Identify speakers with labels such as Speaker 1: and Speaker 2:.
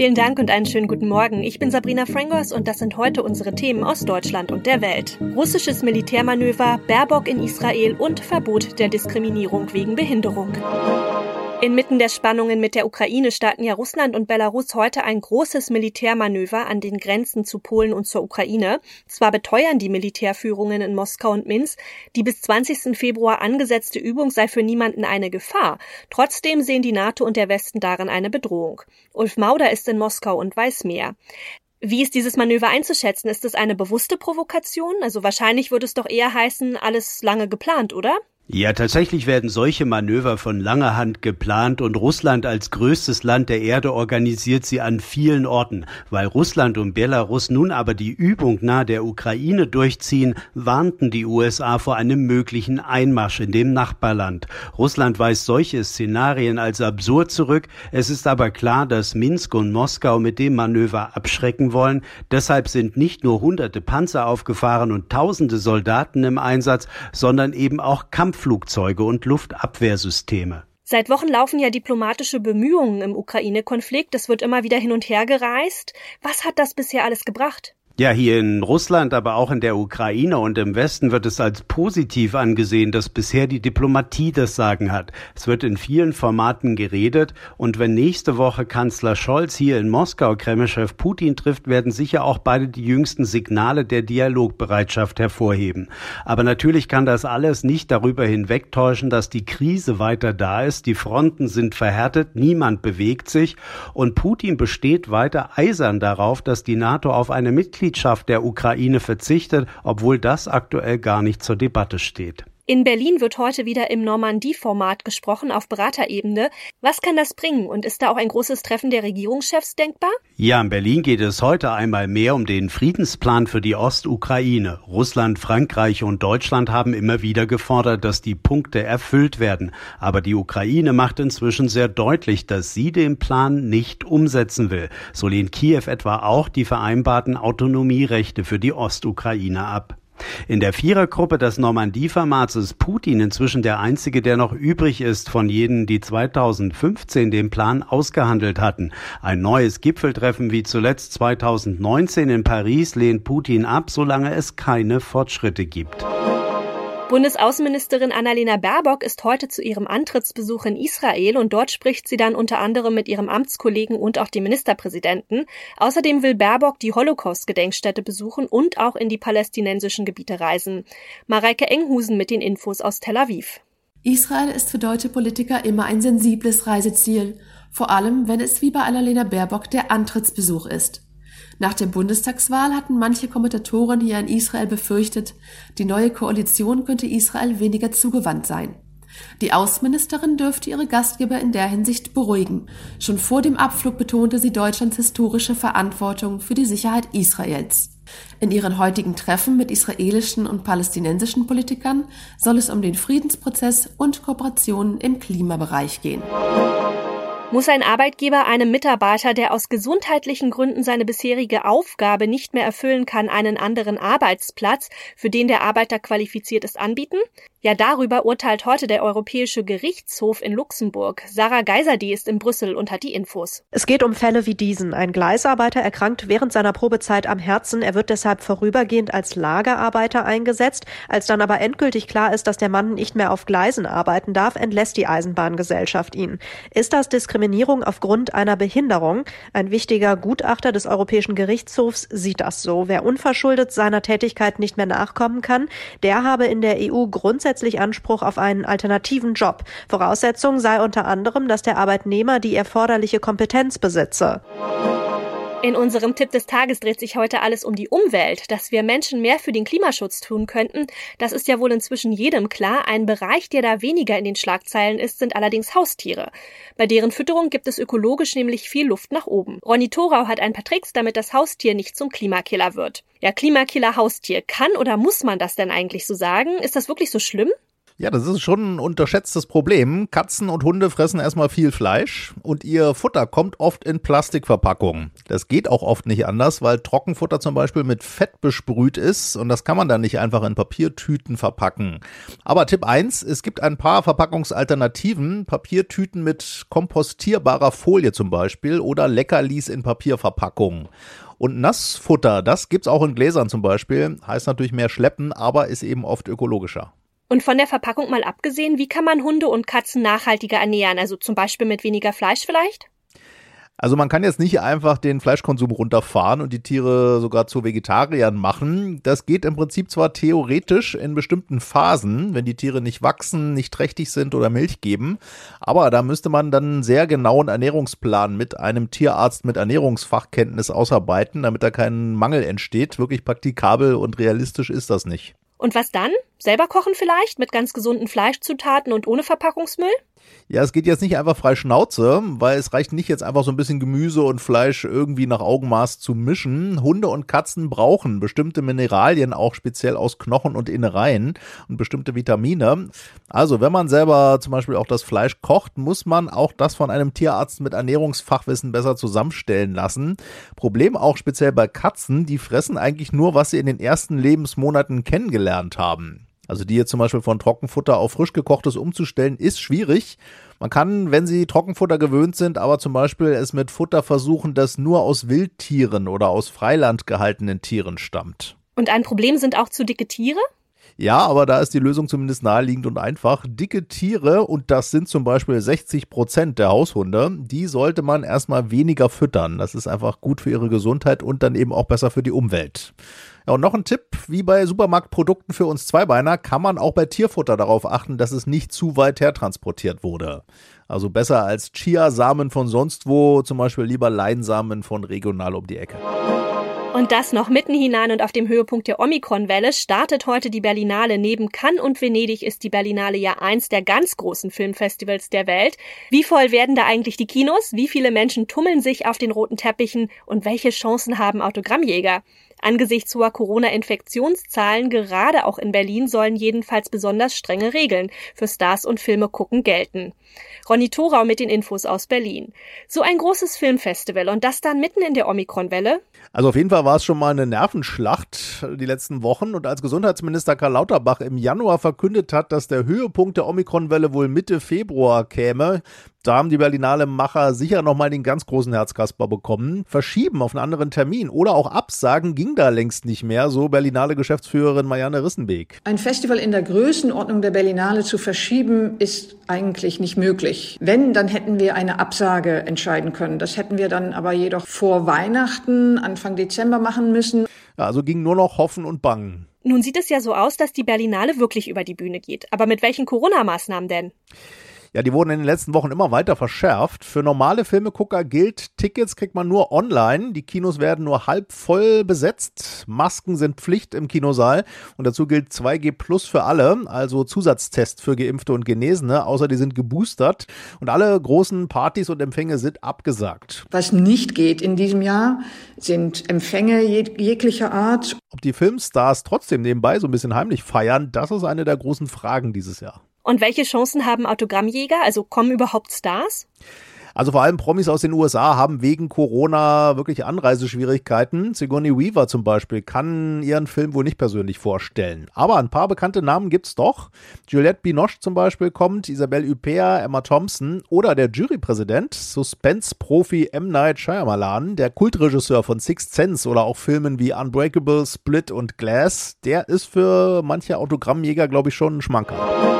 Speaker 1: Vielen Dank und einen schönen guten Morgen. Ich bin Sabrina Frangos und das sind heute unsere Themen aus Deutschland und der Welt. Russisches Militärmanöver, Baerbock in Israel und Verbot der Diskriminierung wegen Behinderung. Inmitten der Spannungen mit der Ukraine starten ja Russland und Belarus heute ein großes Militärmanöver an den Grenzen zu Polen und zur Ukraine. Zwar beteuern die Militärführungen in Moskau und Minsk, die bis 20. Februar angesetzte Übung sei für niemanden eine Gefahr. Trotzdem sehen die NATO und der Westen darin eine Bedrohung. Ulf Mauder ist in Moskau und weiß mehr. Wie ist dieses Manöver einzuschätzen? Ist es eine bewusste Provokation? Also wahrscheinlich würde es doch eher heißen, alles lange geplant, oder?
Speaker 2: Ja, tatsächlich werden solche Manöver von langer Hand geplant und Russland als größtes Land der Erde organisiert sie an vielen Orten. Weil Russland und Belarus nun aber die Übung nahe der Ukraine durchziehen, warnten die USA vor einem möglichen Einmarsch in dem Nachbarland. Russland weist solche Szenarien als absurd zurück. Es ist aber klar, dass Minsk und Moskau mit dem Manöver abschrecken wollen. Deshalb sind nicht nur hunderte Panzer aufgefahren und tausende Soldaten im Einsatz, sondern eben auch Kampf Kampfflugzeuge und Luftabwehrsysteme.
Speaker 1: Seit Wochen laufen ja diplomatische Bemühungen im Ukraine-Konflikt. Es wird immer wieder hin und her gereist. Was hat das bisher alles gebracht?
Speaker 2: Ja, hier in Russland, aber auch in der Ukraine und im Westen wird es als positiv angesehen, dass bisher die Diplomatie das Sagen hat. Es wird in vielen Formaten geredet und wenn nächste Woche Kanzler Scholz hier in Moskau Kremlchef Putin trifft, werden sicher auch beide die jüngsten Signale der Dialogbereitschaft hervorheben. Aber natürlich kann das alles nicht darüber hinwegtäuschen, dass die Krise weiter da ist, die Fronten sind verhärtet, niemand bewegt sich und Putin besteht weiter eisern darauf, dass die NATO auf eine Mitglied Mitgliedschaft der Ukraine verzichtet, obwohl das aktuell gar nicht zur Debatte steht.
Speaker 1: In Berlin wird heute wieder im Normandie-Format gesprochen auf Beraterebene. Was kann das bringen und ist da auch ein großes Treffen der Regierungschefs denkbar?
Speaker 2: Ja, in Berlin geht es heute einmal mehr um den Friedensplan für die Ostukraine. Russland, Frankreich und Deutschland haben immer wieder gefordert, dass die Punkte erfüllt werden. Aber die Ukraine macht inzwischen sehr deutlich, dass sie den Plan nicht umsetzen will. So lehnt Kiew etwa auch die vereinbarten Autonomierechte für die Ostukraine ab. In der Vierergruppe des Normandie-Formats ist Putin inzwischen der einzige, der noch übrig ist von jenen, die 2015 den Plan ausgehandelt hatten. Ein neues Gipfeltreffen wie zuletzt 2019 in Paris lehnt Putin ab, solange es keine Fortschritte gibt.
Speaker 1: Bundesaußenministerin Annalena Baerbock ist heute zu ihrem Antrittsbesuch in Israel und dort spricht sie dann unter anderem mit ihrem Amtskollegen und auch dem Ministerpräsidenten. Außerdem will Baerbock die Holocaust-Gedenkstätte besuchen und auch in die palästinensischen Gebiete reisen. Mareike Enghusen mit den Infos aus Tel Aviv.
Speaker 3: Israel ist für deutsche Politiker immer ein sensibles Reiseziel, vor allem wenn es wie bei Annalena Baerbock der Antrittsbesuch ist. Nach der Bundestagswahl hatten manche Kommentatoren hier in Israel befürchtet, die neue Koalition könnte Israel weniger zugewandt sein. Die Außenministerin dürfte ihre Gastgeber in der Hinsicht beruhigen. Schon vor dem Abflug betonte sie Deutschlands historische Verantwortung für die Sicherheit Israels. In ihren heutigen Treffen mit israelischen und palästinensischen Politikern soll es um den Friedensprozess und Kooperationen im Klimabereich gehen.
Speaker 1: Muss ein Arbeitgeber einem Mitarbeiter, der aus gesundheitlichen Gründen seine bisherige Aufgabe nicht mehr erfüllen kann, einen anderen Arbeitsplatz, für den der Arbeiter qualifiziert ist, anbieten? Ja, darüber urteilt heute der Europäische Gerichtshof in Luxemburg. Sarah Geiserdi ist in Brüssel und hat die Infos.
Speaker 4: Es geht um Fälle wie diesen. Ein Gleisarbeiter erkrankt während seiner Probezeit am Herzen. Er wird deshalb vorübergehend als Lagerarbeiter eingesetzt. Als dann aber endgültig klar ist, dass der Mann nicht mehr auf Gleisen arbeiten darf, entlässt die Eisenbahngesellschaft ihn. Ist das Diskriminierung aufgrund einer Behinderung? Ein wichtiger Gutachter des Europäischen Gerichtshofs sieht das so. Wer unverschuldet seiner Tätigkeit nicht mehr nachkommen kann, der habe in der EU grundsätzlich Anspruch auf einen alternativen Job. Voraussetzung sei unter anderem, dass der Arbeitnehmer die erforderliche Kompetenz besitze.
Speaker 1: In unserem Tipp des Tages dreht sich heute alles um die Umwelt. Dass wir Menschen mehr für den Klimaschutz tun könnten, das ist ja wohl inzwischen jedem klar. Ein Bereich, der da weniger in den Schlagzeilen ist, sind allerdings Haustiere. Bei deren Fütterung gibt es ökologisch nämlich viel Luft nach oben. Ronny Thorau hat ein paar Tricks, damit das Haustier nicht zum Klimakiller wird. Ja, Klimakiller Haustier. Kann oder muss man das denn eigentlich so sagen? Ist das wirklich so schlimm?
Speaker 5: Ja, das ist schon ein unterschätztes Problem. Katzen und Hunde fressen erstmal viel Fleisch und ihr Futter kommt oft in Plastikverpackungen. Das geht auch oft nicht anders, weil Trockenfutter zum Beispiel mit Fett besprüht ist und das kann man dann nicht einfach in Papiertüten verpacken. Aber Tipp 1, es gibt ein paar Verpackungsalternativen, Papiertüten mit kompostierbarer Folie zum Beispiel oder Leckerlis in Papierverpackungen. Und Nassfutter, das gibt's auch in Gläsern zum Beispiel, heißt natürlich mehr schleppen, aber ist eben oft ökologischer.
Speaker 1: Und von der Verpackung mal abgesehen, wie kann man Hunde und Katzen nachhaltiger ernähren? Also zum Beispiel mit weniger Fleisch vielleicht?
Speaker 5: Also man kann jetzt nicht einfach den Fleischkonsum runterfahren und die Tiere sogar zu Vegetariern machen. Das geht im Prinzip zwar theoretisch in bestimmten Phasen, wenn die Tiere nicht wachsen, nicht trächtig sind oder Milch geben, aber da müsste man dann einen sehr genauen Ernährungsplan mit einem Tierarzt mit Ernährungsfachkenntnis ausarbeiten, damit da kein Mangel entsteht. Wirklich praktikabel und realistisch ist das nicht.
Speaker 1: Und was dann? Selber kochen vielleicht mit ganz gesunden Fleischzutaten und ohne Verpackungsmüll?
Speaker 5: Ja, es geht jetzt nicht einfach frei Schnauze, weil es reicht nicht jetzt einfach so ein bisschen Gemüse und Fleisch irgendwie nach Augenmaß zu mischen. Hunde und Katzen brauchen bestimmte Mineralien, auch speziell aus Knochen und Innereien und bestimmte Vitamine. Also, wenn man selber zum Beispiel auch das Fleisch kocht, muss man auch das von einem Tierarzt mit Ernährungsfachwissen besser zusammenstellen lassen. Problem auch speziell bei Katzen, die fressen eigentlich nur, was sie in den ersten Lebensmonaten kennengelernt haben. Also die jetzt zum Beispiel von Trockenfutter auf frisch gekochtes umzustellen, ist schwierig. Man kann, wenn sie Trockenfutter gewöhnt sind, aber zum Beispiel es mit Futter versuchen, das nur aus Wildtieren oder aus Freiland gehaltenen Tieren stammt.
Speaker 1: Und ein Problem sind auch zu dicke Tiere?
Speaker 5: Ja, aber da ist die Lösung zumindest naheliegend und einfach. Dicke Tiere, und das sind zum Beispiel 60 Prozent der Haushunde, die sollte man erstmal weniger füttern. Das ist einfach gut für ihre Gesundheit und dann eben auch besser für die Umwelt. Ja, und noch ein Tipp, wie bei Supermarktprodukten für uns Zweibeiner, kann man auch bei Tierfutter darauf achten, dass es nicht zu weit hertransportiert wurde. Also besser als Chiasamen von sonst wo, zum Beispiel lieber Leinsamen von regional um die Ecke.
Speaker 1: Und das noch mitten hinein und auf dem Höhepunkt der Omikron-Welle startet heute die Berlinale. Neben Cannes und Venedig ist die Berlinale ja eins der ganz großen Filmfestivals der Welt. Wie voll werden da eigentlich die Kinos? Wie viele Menschen tummeln sich auf den roten Teppichen? Und welche Chancen haben Autogrammjäger? Angesichts hoher Corona-Infektionszahlen, gerade auch in Berlin, sollen jedenfalls besonders strenge Regeln für Stars und Filme gucken gelten. Ronny Thorau mit den Infos aus Berlin. So ein großes Filmfestival und das dann mitten in der Omikron-Welle?
Speaker 5: Also auf jeden Fall war es schon mal eine Nervenschlacht die letzten Wochen und als Gesundheitsminister Karl Lauterbach im Januar verkündet hat, dass der Höhepunkt der Omikron-Welle wohl Mitte Februar käme, da haben die Berlinale Macher sicher nochmal den ganz großen Herzkasper bekommen. Verschieben auf einen anderen Termin oder auch absagen ging da längst nicht mehr, so Berlinale Geschäftsführerin Marianne Rissenbeek.
Speaker 6: Ein Festival in der Größenordnung der Berlinale zu verschieben, ist eigentlich nicht möglich. Wenn, dann hätten wir eine Absage entscheiden können. Das hätten wir dann aber jedoch vor Weihnachten, Anfang Dezember machen müssen.
Speaker 5: Also ging nur noch Hoffen und Bangen.
Speaker 1: Nun sieht es ja so aus, dass die Berlinale wirklich über die Bühne geht. Aber mit welchen Corona-Maßnahmen denn?
Speaker 5: Ja, die wurden in den letzten Wochen immer weiter verschärft. Für normale Filmegucker gilt, Tickets kriegt man nur online. Die Kinos werden nur halb voll besetzt. Masken sind Pflicht im Kinosaal. Und dazu gilt 2G Plus für alle, also Zusatztest für Geimpfte und Genesene, außer die sind geboostert. Und alle großen Partys und Empfänge sind abgesagt.
Speaker 6: Was nicht geht in diesem Jahr, sind Empfänge jeg jeglicher Art.
Speaker 5: Ob die Filmstars trotzdem nebenbei so ein bisschen heimlich feiern, das ist eine der großen Fragen dieses Jahr.
Speaker 1: Und welche Chancen haben Autogrammjäger? Also kommen überhaupt Stars?
Speaker 5: Also vor allem Promis aus den USA haben wegen Corona wirklich Anreiseschwierigkeiten. Sigourney Weaver zum Beispiel kann ihren Film wohl nicht persönlich vorstellen. Aber ein paar bekannte Namen gibt's doch. Juliette Binoche zum Beispiel kommt, Isabelle Huppert, Emma Thompson oder der Jurypräsident, Suspense-Profi M. Night Shyamalan, der Kultregisseur von Sixth Sense oder auch Filmen wie Unbreakable, Split und Glass. Der ist für manche Autogrammjäger, glaube ich, schon ein Schmanker.